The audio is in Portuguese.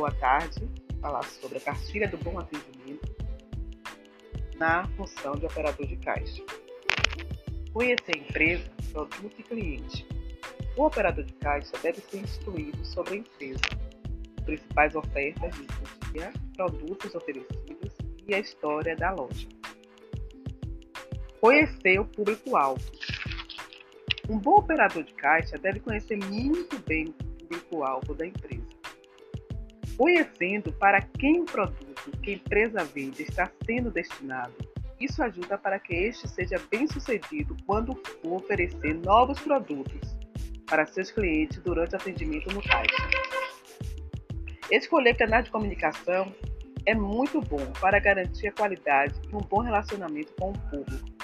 boa tarde, falar sobre a cartilha do bom atendimento na função de operador de caixa. Conhecer a empresa, produto e cliente. O operador de caixa deve ser instruído sobre a empresa, principais ofertas de dia, produtos oferecidos e a história da loja. Conhecer o público-alvo. Um bom operador de caixa deve conhecer muito bem o público-alvo da empresa. Conhecendo para quem o produto que a empresa vende está sendo destinado, isso ajuda para que este seja bem sucedido quando for oferecer novos produtos para seus clientes durante o atendimento no caixa. Escolher canais de comunicação é muito bom para garantir a qualidade e um bom relacionamento com o público.